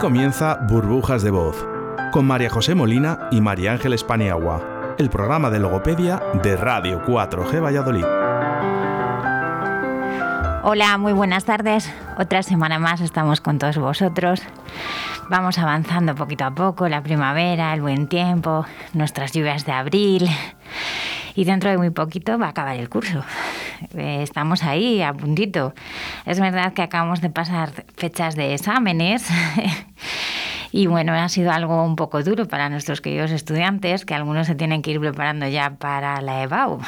Comienza Burbujas de Voz, con María José Molina y María Ángeles Paniagua, el programa de logopedia de Radio 4G Valladolid. Hola, muy buenas tardes. Otra semana más estamos con todos vosotros. Vamos avanzando poquito a poco, la primavera, el buen tiempo, nuestras lluvias de abril. Y dentro de muy poquito va a acabar el curso. Eh, estamos ahí, a puntito. Es verdad que acabamos de pasar fechas de exámenes. Y bueno, ha sido algo un poco duro para nuestros queridos estudiantes, que algunos se tienen que ir preparando ya para la EBAU.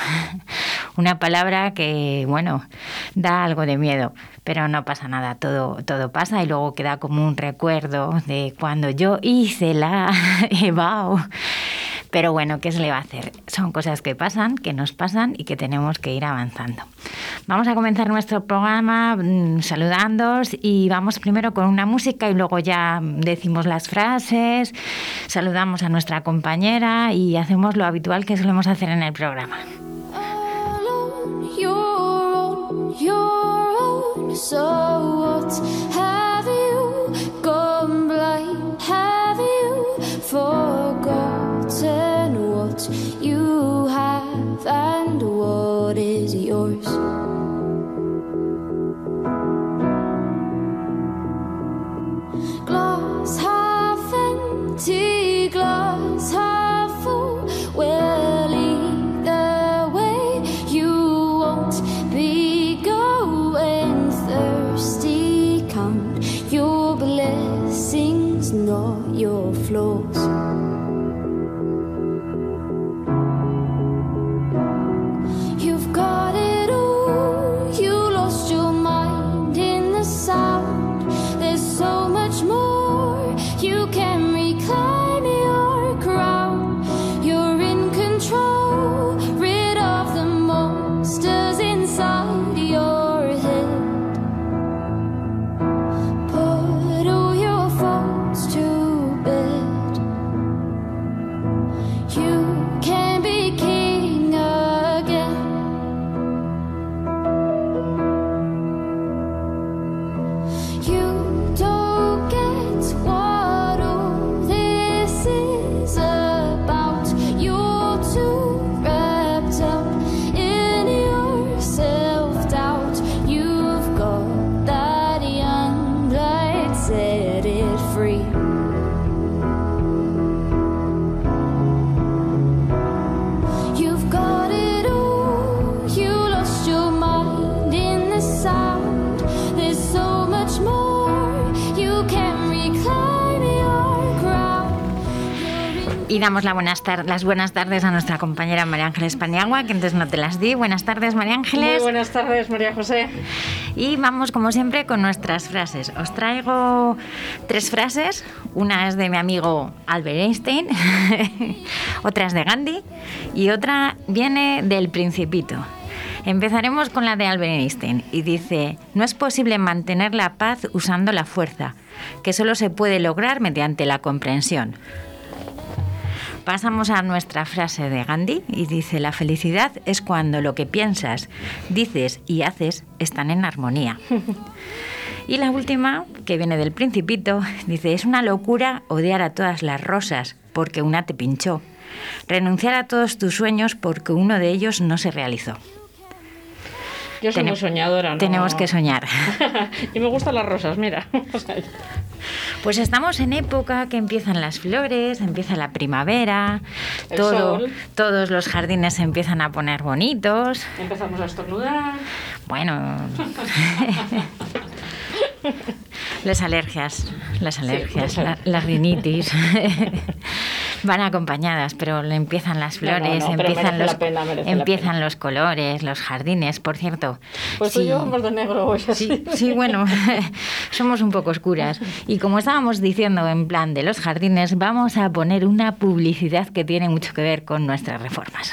Una palabra que, bueno, da algo de miedo, pero no pasa nada, todo, todo pasa y luego queda como un recuerdo de cuando yo hice la EBAU. Pero bueno, ¿qué se le va a hacer? Son cosas que pasan, que nos pasan y que tenemos que ir avanzando. Vamos a comenzar nuestro programa mmm, saludándoos y vamos primero con una música y luego ya decimos las frases, saludamos a nuestra compañera y hacemos lo habitual que solemos hacer en el programa. not your flaws. Y damos la buenas tar- las buenas tardes a nuestra compañera María Ángeles Paniagua, que antes no te las di. Buenas tardes, María Muy Ángeles. buenas tardes, María José. Y vamos, como siempre, con nuestras frases. Os traigo tres frases. Una es de mi amigo Albert Einstein, otra es de Gandhi y otra viene del Principito. Empezaremos con la de Albert Einstein y dice, no es posible mantener la paz usando la fuerza, que solo se puede lograr mediante la comprensión. Pasamos a nuestra frase de Gandhi y dice, la felicidad es cuando lo que piensas, dices y haces están en armonía. Y la última, que viene del principito, dice, es una locura odiar a todas las rosas porque una te pinchó. Renunciar a todos tus sueños porque uno de ellos no se realizó. Yo soy muy soñadora, ¿no? Tenemos que soñar. y me gustan las rosas, mira. Pues estamos en época que empiezan las flores, empieza la primavera, El todo, sol. todos los jardines se empiezan a poner bonitos. empezamos a estornudar. Bueno, las alergias, las alergias, las la, la rinitis van acompañadas, pero empiezan las no, flores, no, empiezan los pena, empiezan colores, los jardines, por cierto. Pues sí. yo vamos de negro hoy. Sí, sí, bueno, somos un poco oscuras. Y como estábamos diciendo en plan de los jardines, vamos a poner una publicidad que tiene mucho que ver con nuestras reformas.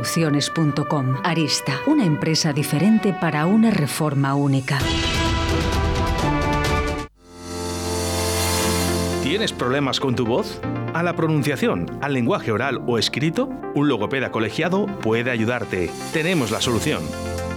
reformas@aristaconstrucciones.com. Arista, una empresa diferente para una reforma única. ¿Tienes problemas con tu voz? ¿A la pronunciación, al lenguaje oral o escrito? Un logopeda colegiado puede ayudarte. Tenemos la solución.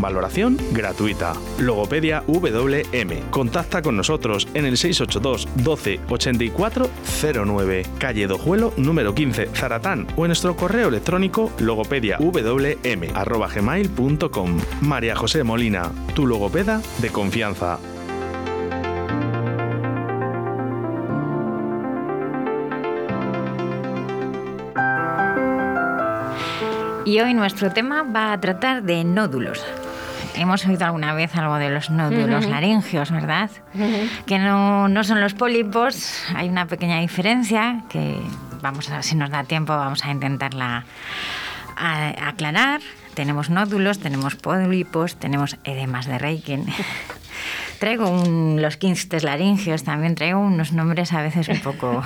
valoración gratuita. Logopedia WM. Contacta con nosotros en el 682 12 84 09, calle Dojuelo número 15, Zaratán o en nuestro correo electrónico logopediawm@gmail.com. María José Molina, tu logopeda de confianza. Y hoy nuestro tema va a tratar de nódulos. Hemos oído alguna vez algo de los nódulos laringeos, ¿verdad? Que no, no son los pólipos, hay una pequeña diferencia que vamos a, si nos da tiempo, vamos a intentarla a- aclarar. Tenemos nódulos, tenemos pólipos, tenemos edemas de Reichen. Traigo un- los quistes laringeos, también traigo unos nombres a veces un poco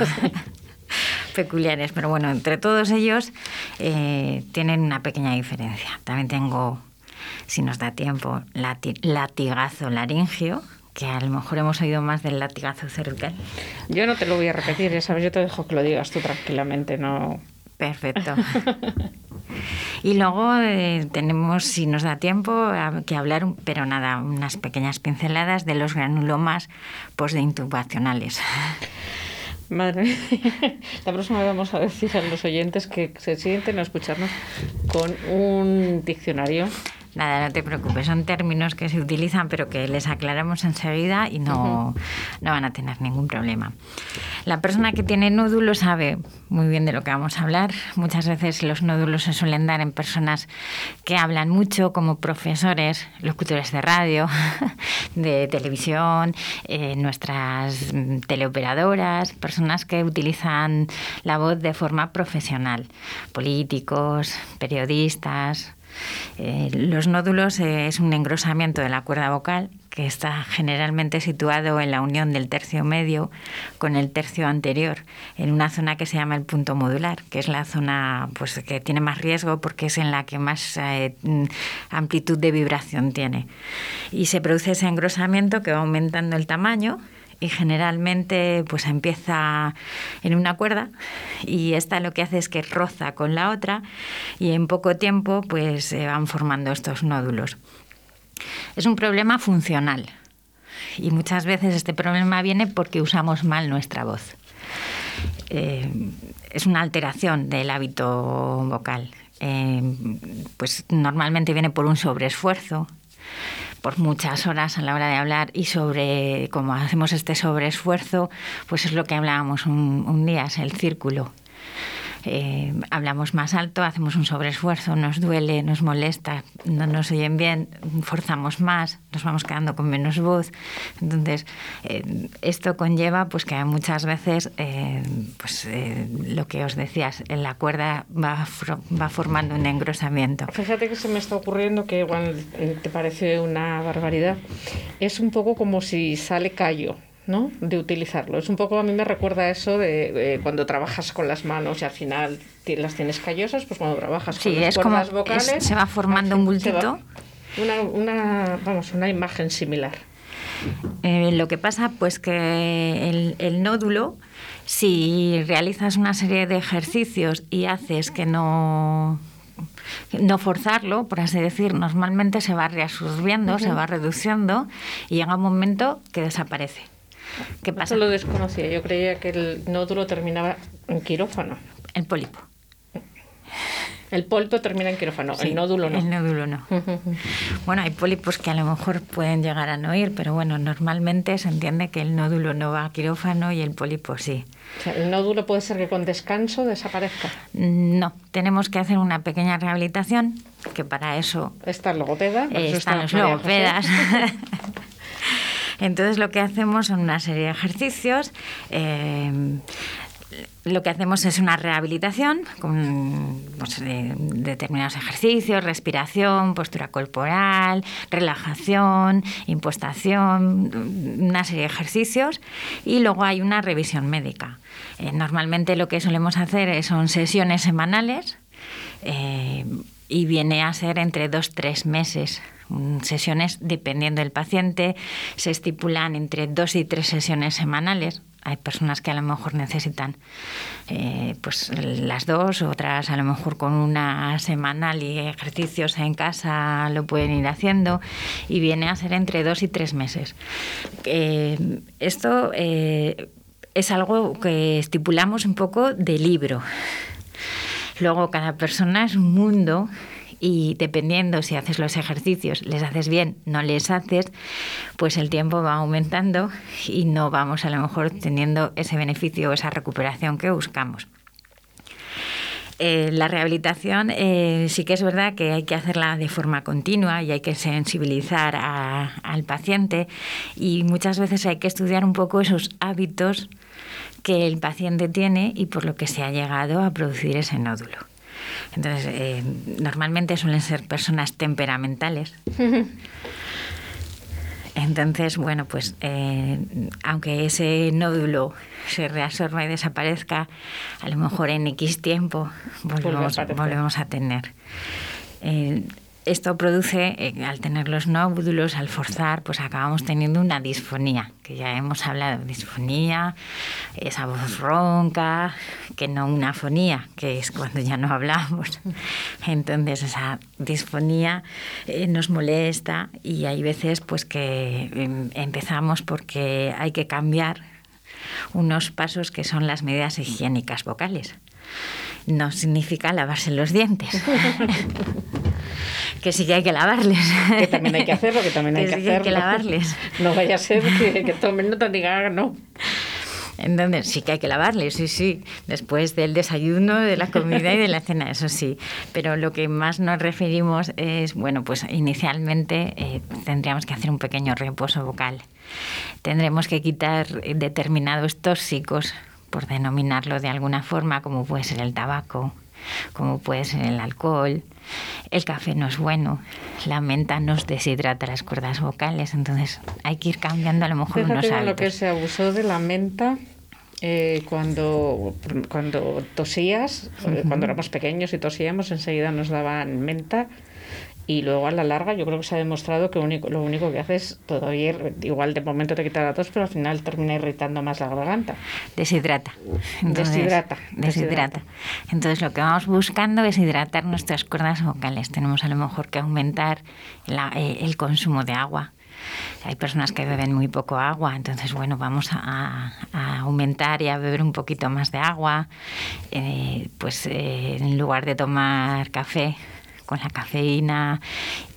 peculiares, pero bueno, entre todos ellos eh, tienen una pequeña diferencia. También tengo, si nos da tiempo, lati- latigazo laringio, que a lo mejor hemos oído más del latigazo cervical. Yo no te lo voy a repetir, ya sabes, yo te dejo que lo digas tú tranquilamente, no. Perfecto. Y luego eh, tenemos, si nos da tiempo, a- que hablar, pero nada, unas pequeñas pinceladas de los granulomas postintubacionales. Madre mía. La próxima vez vamos a decir a los oyentes que se sienten a escucharnos con un diccionario. Nada, no te preocupes, son términos que se utilizan pero que les aclaramos enseguida y no, no van a tener ningún problema. La persona que tiene nódulos sabe muy bien de lo que vamos a hablar. Muchas veces los nódulos se suelen dar en personas que hablan mucho, como profesores, locutores de radio, de televisión, eh, nuestras teleoperadoras, personas que utilizan la voz de forma profesional, políticos, periodistas. Eh, los nódulos eh, es un engrosamiento de la cuerda vocal que está generalmente situado en la unión del tercio medio con el tercio anterior, en una zona que se llama el punto modular, que es la zona pues, que tiene más riesgo porque es en la que más eh, mm, amplitud de vibración tiene. Y se produce ese engrosamiento que va aumentando el tamaño y generalmente pues empieza en una cuerda y esta lo que hace es que roza con la otra y en poco tiempo pues se van formando estos nódulos. Es un problema funcional y muchas veces este problema viene porque usamos mal nuestra voz. Eh, es una alteración del hábito vocal. Eh, pues normalmente viene por un sobreesfuerzo, por muchas horas a la hora de hablar y sobre cómo hacemos este sobreesfuerzo, pues es lo que hablábamos un, un día, es el círculo. Eh, hablamos más alto, hacemos un sobreesfuerzo, nos duele, nos molesta, no nos oyen bien, forzamos más, nos vamos quedando con menos voz. Entonces, eh, esto conlleva pues que muchas veces, eh, pues eh, lo que os decías, la cuerda va, va formando un engrosamiento. Fíjate que se me está ocurriendo que igual te parece una barbaridad. Es un poco como si sale callo. ¿No? de utilizarlo. Es un poco, a mí me recuerda a eso de, de cuando trabajas con las manos y al final las tienes callosas, pues cuando trabajas Sí, con las como- vocales... es- se va formando un bultito. Una, una, vamos, una imagen similar. Eh, lo que pasa, pues que el, el nódulo, si realizas una serie de ejercicios y haces que no no forzarlo, por así decir, normalmente se va reabsorbiendo, se va reduciendo y llega un momento que desaparece. ¿Qué pasa? Eso lo desconocía. Yo creía que el nódulo terminaba en quirófano. El pólipo. El polpo termina en quirófano, Sí, el nódulo no. El nódulo no. Bueno, hay pólipos que a lo mejor pueden llegar a no ir, pero bueno, normalmente se entiende que el nódulo no va a quirófano y el pólipo sí. O sea, el nódulo puede ser que con descanso desaparezca. No, tenemos que hacer una pequeña rehabilitación, que para eso Está el logopeda. por eh, están está los logopedas. Entonces lo que hacemos son una serie de ejercicios. eh, lo que hacemos es una rehabilitación con pues, de- determinados ejercicios, respiración, postura corporal, relajación, impostación, una serie de ejercicios y luego hay una revisión médica. Eh, normalmente lo que solemos hacer son sesiones semanales eh, y viene a ser entre dos tres meses. Mm, Sesiones, dependiendo del paciente, se estipulan entre dos y tres sesiones semanales. Hay personas que a lo mejor necesitan eh, pues las dos, otras a lo mejor con una semanal y ejercicios en casa lo pueden ir haciendo y viene a ser entre dos y tres meses. Eh, esto eh, es algo que estipulamos un poco de libro. Luego cada persona es un mundo y dependiendo si haces los ejercicios, les haces bien, no les haces, pues el tiempo va aumentando y no vamos a lo mejor teniendo ese beneficio o esa recuperación que buscamos. Eh, la rehabilitación eh, sí que es verdad que hay que hacerla de forma continua y hay que sensibilizar a- al paciente y muchas veces hay que estudiar un poco esos hábitos que el paciente tiene y por lo que se ha llegado a producir ese nódulo. Entonces, eh, normalmente suelen ser personas temperamentales. Entonces, bueno, pues eh, aunque ese nódulo se reabsorba y desaparezca, a lo mejor en X tiempo volvemos, volvemos a tener. Eh, esto produce, eh, al tener los nódulos, al forzar, pues acabamos teniendo una disfonía, que ya hemos hablado, disfonía, esa voz ronca, que no una fonía, que es cuando ya no hablamos. Entonces esa disfonía eh, nos molesta y hay veces pues que em, empezamos porque hay que cambiar unos pasos que son las medidas higiénicas vocales. No significa lavarse los dientes. que sí que hay que lavarles. Que también hay que hacerlo, que también hay que sí hacerlo. hay que lavarles. No vaya a ser que, que tomen nota y digan, "Ah, no. Entonces sí que hay que lavarles, sí, sí, después del desayuno, de la comida y de la cena, eso sí. Pero lo que más nos referimos es, bueno, pues inicialmente eh, tendríamos que hacer un pequeño reposo vocal. Tendremos que quitar determinados tóxicos, por denominarlo de alguna forma, como puede ser el tabaco, como puede ser el alcohol. El café no es bueno, la menta nos deshidrata las cuerdas vocales, entonces hay que ir cambiando a lo mejor unos Fíjate lo hábitos. que se abusó de la menta eh, cuando, cuando tosías, cuando éramos pequeños y tosíamos, enseguida nos daban menta. Y luego a la larga yo creo que se ha demostrado que único, lo único que hace es todavía, igual de momento te quita la tos, pero al final termina irritando más la garganta. Deshidrata. Deshidrata, Deshidrata. deshidrata. Entonces lo que vamos buscando es hidratar nuestras cuerdas vocales. Tenemos a lo mejor que aumentar la- eh, el consumo de agua. Hay personas que beben muy poco agua, entonces bueno, vamos a, a aumentar y a beber un poquito más de agua. Eh, pues eh, en lugar de tomar café con la cafeína,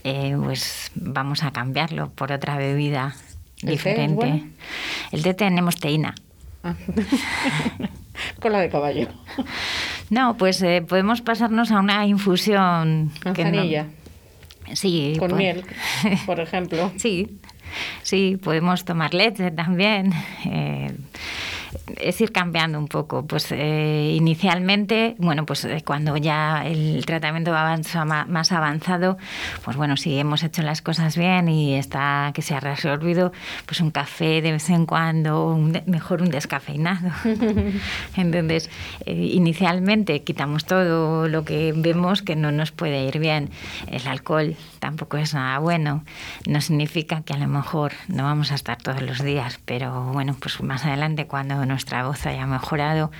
eh, pues vamos a cambiarlo por otra bebida ¿El té es diferente. bueno? El té tenemos teína. Ah. Cola de caballo. No, pues eh, podemos pasarnos a una infusión. no- Manzanilla. Sí. Con pues- miel, por ejemplo. Sí, sí, podemos tomar leche también. eh, es ir cambiando un poco. Pues eh, inicialmente, bueno, pues eh, cuando ya el tratamiento va más avanzado, pues bueno, si hemos hecho las cosas bien y está que se ha resolvido, pues un café de vez en cuando, un mejor un descafeinado. Entonces, eh, inicialmente quitamos todo lo que vemos que no nos puede ir bien. El alcohol tampoco es nada bueno. No significa que a lo mejor no vamos a estar todos los días, pero bueno, pues más adelante cuando nuestra voz haya mejorado,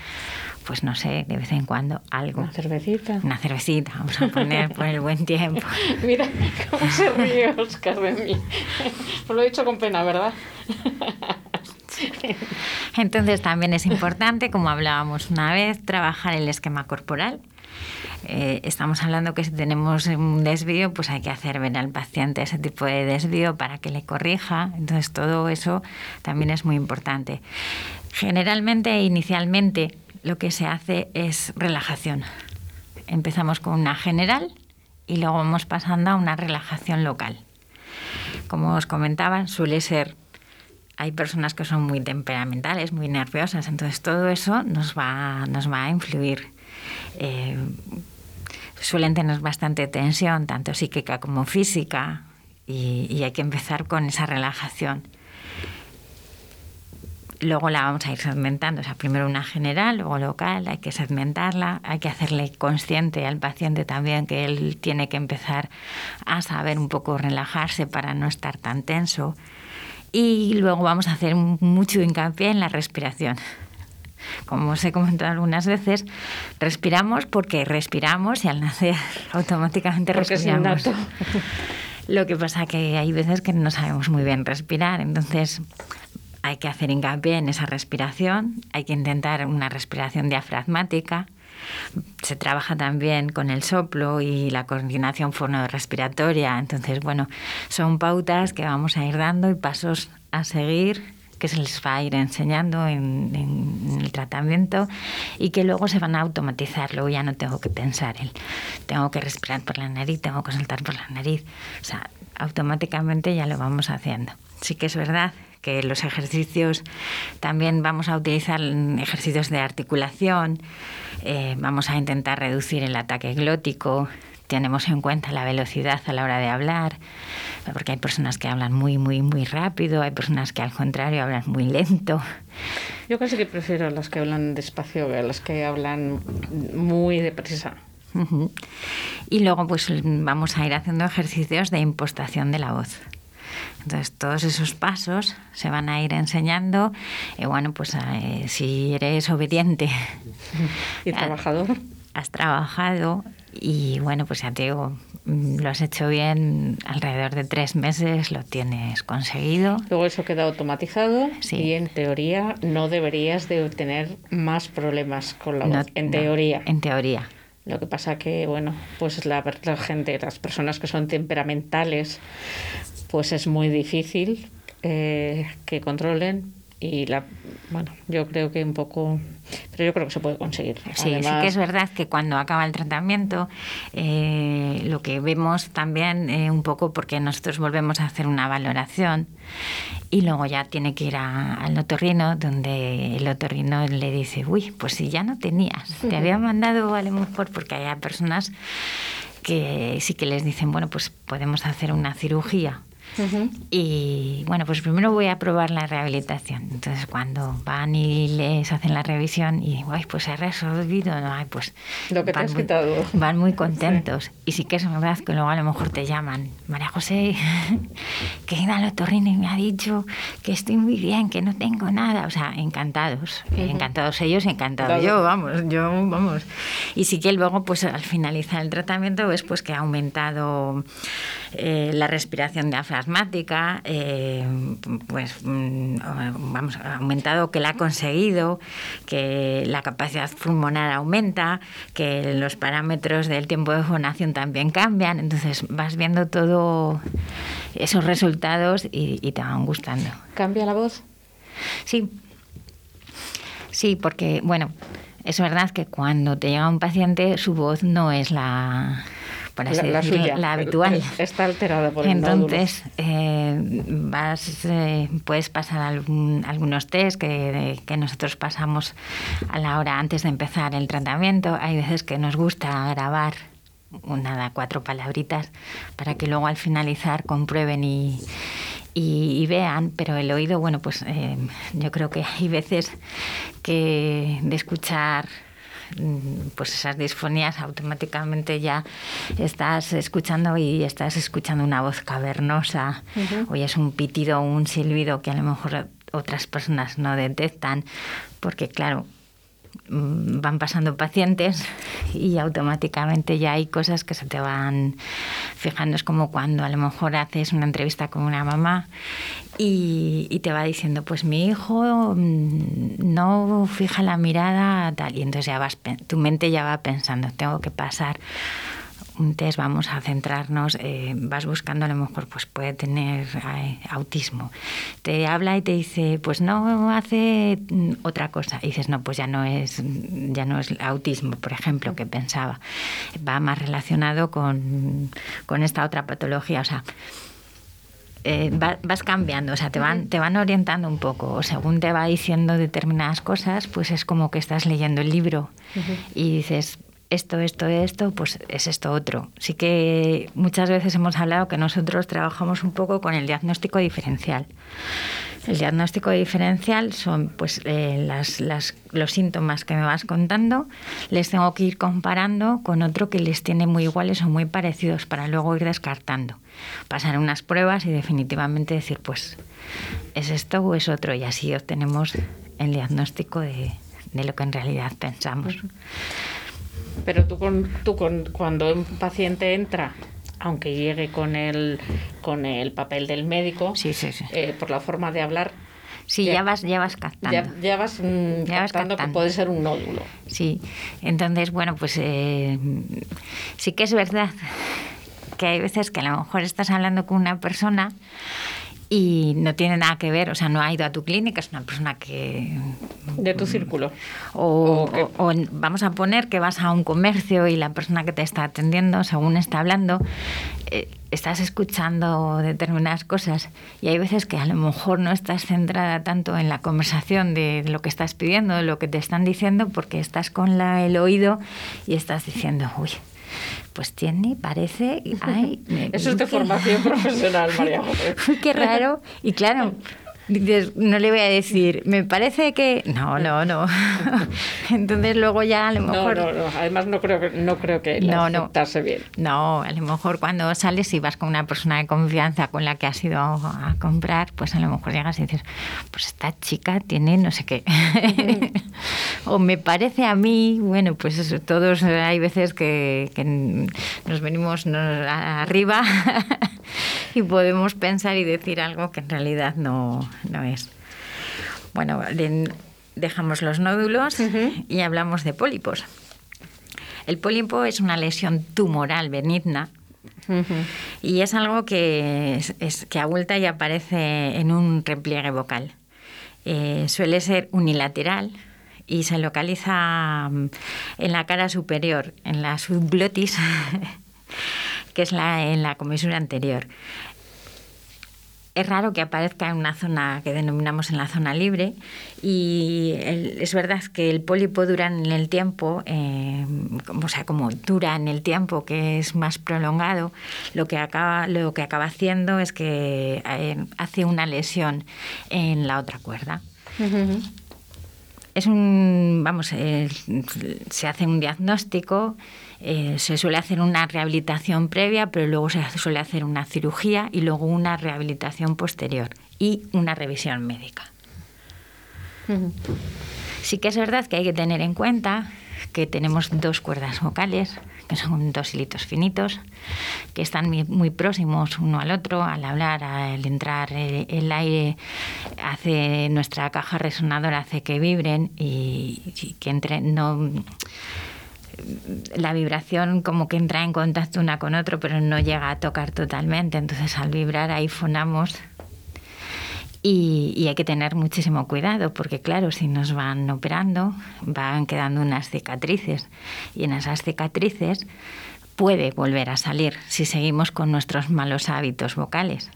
pues no sé, de vez en cuando algo. Una cervecita. Una cervecita, vamos a poner por el buen tiempo. Mira cómo se ríe Oscar de mí. Pues lo he dicho con pena, ¿verdad? Entonces también es importante, como hablábamos una vez, trabajar el esquema corporal. Eh, estamos hablando que si tenemos un desvío, pues hay que hacer ver al paciente ese tipo de desvío para que le corrija. Entonces todo eso también es muy importante. Generalmente, inicialmente, lo que se hace es relajación. Empezamos con una general y luego vamos pasando a una relajación local. Como os comentaba, suele ser hay personas que son muy temperamentales, muy nerviosas, entonces todo eso nos va, nos va a influir. Eh, suelen tener bastante tensión, tanto psíquica como física, y hay que empezar con esa relajación. Luego la vamos a ir segmentando, o sea, primero una general, luego local, hay que segmentarla, hay que hacerle consciente al paciente también que él tiene que empezar a saber un poco relajarse para no estar tan tenso. Y luego vamos a hacer mucho hincapié en la respiración. Como os he comentado algunas veces, respiramos porque respiramos y al nacer automáticamente Porque es respiramos. Lo que pasa que hay veces que no sabemos muy bien respirar, entonces hay que hacer hincapié en esa respiración, hay que intentar una respiración diafragmática. Se trabaja también con el soplo y la coordinación fonorrespiratoria. Entonces, bueno, son pautas que vamos a ir dando y pasos a seguir que se les va a ir enseñando en, el tratamiento y que luego se van a automatizar. Luego ya no tengo que pensar el tengo que respirar por la nariz, tengo que soltar por la nariz. Automáticamente ya lo vamos haciendo. Sí que es verdad que los ejercicios también vamos a utilizar ejercicios de articulación, eh, vamos a intentar reducir el ataque glótico, tenemos en cuenta la velocidad a la hora de hablar, porque hay personas que hablan muy, muy, muy rápido, hay personas que al contrario hablan muy lento. Yo casi que prefiero las que hablan despacio que las que hablan muy deprisa. Y luego pues vamos a ir haciendo ejercicios de impostación de la voz. Entonces todos esos pasos se van a ir enseñando y bueno pues eh, si eres obediente Y trabajador. has trabajado y bueno pues ya te digo mm, lo has hecho bien alrededor de tres meses lo tienes conseguido Luego eso queda automatizado Sí. y en teoría no deberías de tener más problemas con la No- voz. en no, teoría. en teoría Lo que pasa que, bueno, pues la, la gente, las personas que son temperamentales, pues es muy difícil eh, que controlen y la, bueno, yo creo que un poco, pero yo creo que se puede conseguir. Sí, sí que es verdad que cuando acaba el tratamiento eh, lo que vemos también eh, un poco porque nosotros volvemos a hacer una valoración y luego ya tiene que ir a- al otorrino donde el otorrino le dice, uy, pues si ya no tenías, te había mandado a lo mejor porque hay personas que sí que les dicen, bueno, pues podemos hacer una cirugía. Ujú. Y bueno, pues primero voy a probar la rehabilitación. Entonces, cuando van y les hacen la revisión y, ay, pues se ha resolvido, no, ay, pues. Lo que te has muy- quitado. Van muy contentos. Y sí que es verdad que luego a lo mejor te llaman, María José, que he ido al otorrino y me ha dicho que estoy muy bien, que no tengo nada. O sea, encantados. Encantados ellos, encantado Claro. yo, vamos, yo, vamos. Y sí que luego, pues al finalizar el tratamiento, ves pues que ha aumentado eh, la respiración diafragmática eh, pues mm, vamos, ha aumentado, que la ha conseguido, que la capacidad pulmonar aumenta, que los parámetros del tiempo de fonación también cambian. Entonces vas viendo todo esos resultados y, y te van gustando. ¿Cambia la voz? Sí, sí, porque, bueno, es verdad que cuando te llega un paciente, su voz no es la, por así La- decirlo, la habitual. Está alterada por el Entonces, eh, vas, eh, puedes pasar algún- algunos test que, que nosotros pasamos a la hora antes de empezar el tratamiento. Hay veces que nos gusta grabar una, cuatro palabritas para que luego al finalizar comprueben y, y- y vean, pero el oído, bueno, pues eh, yo creo que hay veces que de escuchar pues esas disfonías automáticamente ya estás escuchando y estás escuchando una voz cavernosa. O ya es un pitido o un silbido que a lo mejor otras personas no detectan porque claro mm, van pasando pacientes y automáticamente ya hay cosas que se te van fijando. Es como cuando a lo mejor haces una entrevista con una mamá y, te va diciendo, pues mi hijo mm, no fija la mirada tal. Y entonces ya vas, tu mente ya va pensando, tengo que pasar un test, vamos a centrarnos, eh, vas buscando a lo mejor pues puede tener eh, autismo. Te habla y te dice, pues no hace mm, otra cosa. Y dices, no, pues ya no es ya no es autismo, por ejemplo, que pensaba. Va más relacionado con, con esta otra patología. O sea, eh, va- vas cambiando, o sea, te van, te van orientando un poco. O según te va diciendo determinadas cosas, pues es como que estás leyendo el libro y dices, esto, esto, esto, pues es esto otro. Sí que muchas veces hemos hablado que nosotros trabajamos un poco con el diagnóstico diferencial. El diagnóstico diferencial son pues eh, las, los síntomas que me vas contando, les tengo que ir comparando con otro que les tiene muy iguales o muy parecidos para luego ir descartando. Pasar unas pruebas y definitivamente decir pues es esto o es otro y así obtenemos el diagnóstico de, de lo que en realidad pensamos. Pero tú, con, tú con, cuando un paciente entra, aunque llegue con el, con el papel del médico, Sí, sí, sí. eh, por la forma de hablar, Sí, ya- ya vas, ya vas captando. ya, ya vas, mm, Ya vas captando que puede ser un nódulo. Sí, entonces, bueno, pues eh, sí que es verdad que hay veces que a lo mejor estás hablando con una persona y no tiene nada que ver, o sea, no ha ido a tu clínica, es una persona que... De tu círculo. O, vamos a poner que vas a un comercio y la persona que te está atendiendo, según está hablando, eh, estás escuchando determinadas cosas y hay veces que a lo mejor no estás centrada tanto en la conversación de lo que estás pidiendo, de lo que te están diciendo, porque estás con la- el oído y estás diciendo, uy, pues tiene, parece, ay, me- Eso es de formación profesional, María José. Qué raro. Y claro, no le voy a decir, me parece que. No, no, no. Entonces luego ya a lo No, mejor. no, no. Además, no creo no creo que No, no. bien. No, a lo mejor cuando sales y vas con una persona de confianza con la que has ido a comprar, pues a lo mejor llegas y dices, pues esta chica tiene no sé qué. o me parece a mí, bueno, pues eso, todos hay veces que, que nos venimos nos- arriba y podemos pensar y decir algo que en realidad no, no es. Bueno, de- dejamos los nódulos y hablamos de pólipos. El pólipo es una lesión tumoral benigna y es algo que, es, es- que abulta y aparece en un repliegue vocal. Eh, suele ser unilateral y se localiza mm, en la cara superior, en la subglotis, que es la, en la comisura anterior. Es raro que aparezca en una zona que denominamos en la zona libre y el- es verdad que el pólipo dura en el tiempo, eh, o sea, como dura en el tiempo que es más prolongado, lo que acaba, lo que acaba haciendo es que eh, hace una lesión en la otra cuerda. Es un, vamos, eh, se hace un diagnóstico, eh, se suele hacer una rehabilitación previa, pero luego se suele hacer una cirugía y luego una rehabilitación posterior y una revisión médica. Sí que es verdad que hay que tener en cuenta que tenemos dos cuerdas vocales, que son dos hilitos finitos, que están muy, próximos uno al otro. Al hablar, al entrar el, el aire, hace nuestra caja resonadora hace que vibren y, y que entre, no la vibración como que entra en contacto una con otro, pero no llega a tocar totalmente. Entonces al vibrar ahí fonamos y, y hay que tener muchísimo cuidado porque claro, si nos van operando van quedando unas cicatrices y en esas cicatrices puede volver a salir si seguimos con nuestros malos hábitos vocales.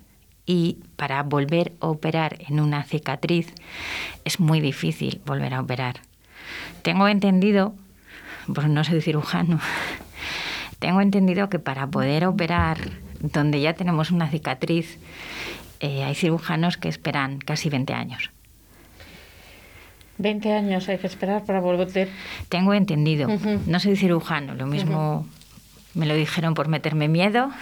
Y para volver a operar en una cicatriz es muy difícil volver a operar. Tengo entendido pues no soy cirujano, tengo entendido que para poder operar donde ya tenemos una cicatriz, eh, hay cirujanos que esperan casi 20 años. 20 años hay que esperar para volver. Tengo entendido, no soy cirujano, lo mismo me lo dijeron por meterme miedo.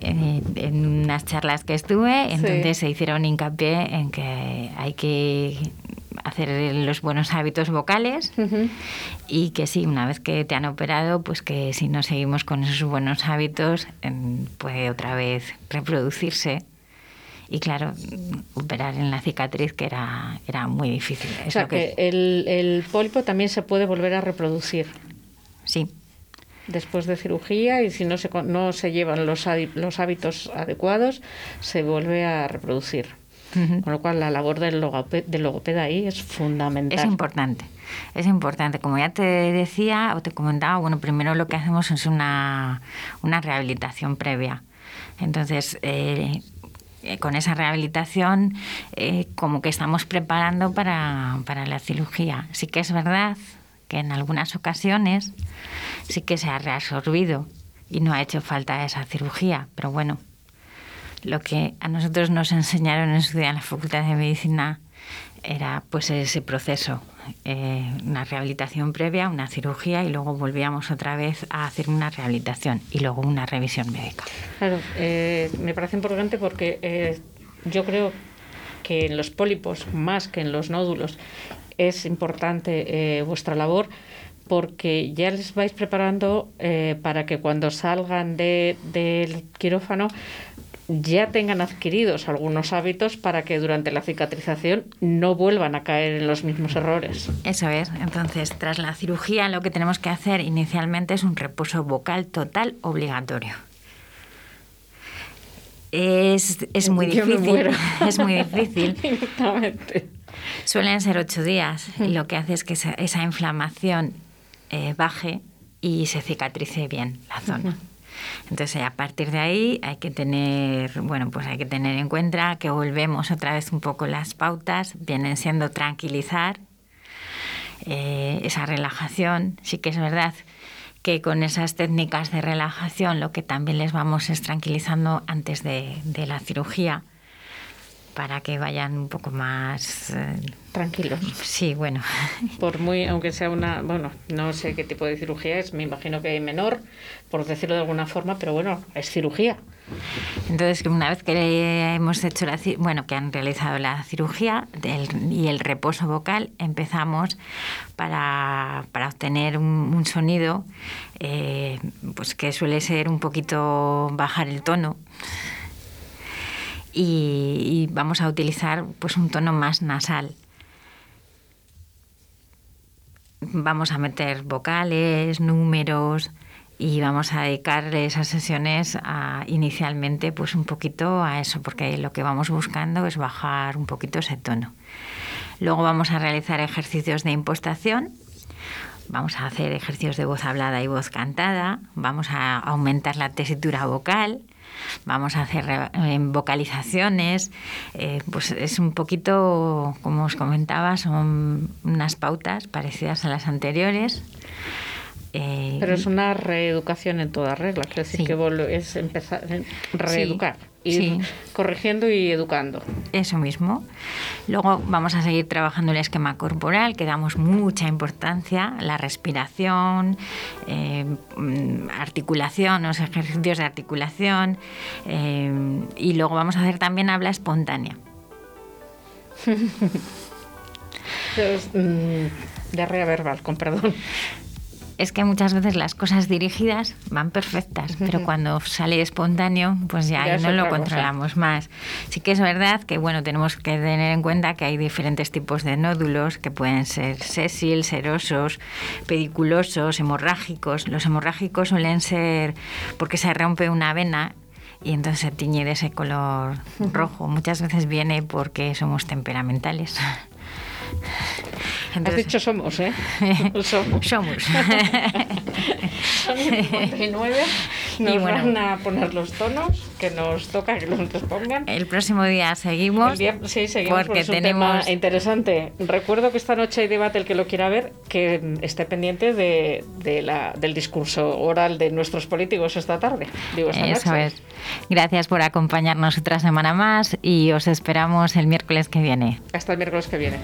En unas charlas que estuve, Sí. entonces se hicieron hincapié en que hay que hacer los buenos hábitos vocales y que sí, una vez que te han operado, pues que si no seguimos con esos buenos hábitos, em, puede otra vez reproducirse. Y claro, operar en la cicatriz que era, era muy difícil. O Es sea lo que que, el, el pólipo también se puede volver a reproducir sí, después de cirugía y si no se, no se llevan los, los hábitos adecuados, se vuelve a reproducir. Con lo cual la labor del, logope- del logopeda ahí es fundamental. Es importante, es importante. Como ya te decía o te comentaba, bueno, primero lo que hacemos es una, una rehabilitación previa. Entonces, eh, eh, con esa rehabilitación, eh, como que estamos preparando para, para la cirugía. Sí que es verdad que en algunas ocasiones sí que se ha reabsorbido y no ha hecho falta esa cirugía, pero bueno, lo que a nosotros nos enseñaron en su día en la Facultad de Medicina era pues ese proceso, eh, una rehabilitación previa, una cirugía y luego volvíamos otra vez a hacer una rehabilitación y luego una revisión médica. Claro, eh, me parece importante porque eh, yo creo que en los pólipos, más que en los nódulos, es importante vuestra labor porque ya les vais preparando para que cuando salgan de- del quirófano ya tengan adquiridos algunos hábitos para que durante la cicatrización no vuelvan a caer en los mismos errores. Eso es. Entonces, tras la cirugía, lo que tenemos que hacer inicialmente es un reposo vocal total obligatorio. Es, es muy Yo me difícil. Es muy difícil. Suelen ser ocho días y lo que hace es que esa, esa inflamación eh, baje y se cicatrice bien la zona. Entonces, a partir de ahí hay que tener, bueno, pues hay que tener en cuenta que volvemos otra vez un poco las pautas, vienen siendo tranquilizar, eh, esa relajación. Sí que es verdad que con esas técnicas de relajación lo que también les vamos es tranquilizando antes de, de la cirugía para que vayan un poco más... eh, Tranquilos. sí, bueno, Por muy, aunque sea una, bueno, no sé qué tipo de cirugía es, me imagino que menor, por decirlo de alguna forma, pero bueno, es cirugía. Entonces, una vez que hemos hecho la, bueno, que han realizado la cirugía del- y el reposo vocal, empezamos para, para obtener un, un sonido, eh, pues que suele ser un poquito bajar el tono. Y, vamos a utilizar pues un tono más nasal. Vamos a meter vocales, números y vamos a dedicar esas sesiones a, inicialmente pues un poquito a eso, porque lo que vamos buscando es bajar un poquito ese tono. Luego vamos a realizar ejercicios de impostación, vamos a hacer ejercicios de voz hablada y voz cantada, vamos a aumentar la tesitura vocal, vamos a hacer vocalizaciones, eh, pues es un poquito, como os comentaba, son unas pautas parecidas a las anteriores. Eh, Pero es una reeducación en toda regla, quiero decir Sí. que es empezar a reeducar, ir sí. corrigiendo y educando. Eso mismo. Luego vamos a seguir trabajando el esquema corporal, que damos mucha importancia, la respiración, eh, mm, articulación, los ejercicios de articulación, eh, y luego vamos a hacer también habla espontánea. Es, mm, diarrea verbal, con perdón. Es que muchas veces las cosas dirigidas van perfectas, pero cuando sale espontáneo, pues ya, Ya no lo cosa. controlamos más. Sí que es verdad que bueno, tenemos que tener en cuenta que hay diferentes tipos de nódulos que pueden ser sésil, serosos, pediculosos, hemorrágicos. Los hemorrágicos suelen ser porque se rompe una vena y entonces se tiñe de ese color rojo. Muchas veces viene porque somos temperamentales. Has dicho somos, ¿eh? somos. Somos. Son y 59. Nos Y bueno. van a poner los tonos que nos toca que nos pongan. El próximo día seguimos. El día- sí, seguimos porque un tenemos tema interesante. Recuerdo que esta noche hay debate, el que lo quiera ver, que esté pendiente de, de la, del discurso oral de nuestros políticos esta tarde. Digo, esta Eso noche. es. Gracias por acompañarnos otra semana más y os esperamos el miércoles que viene. Hasta el miércoles que viene.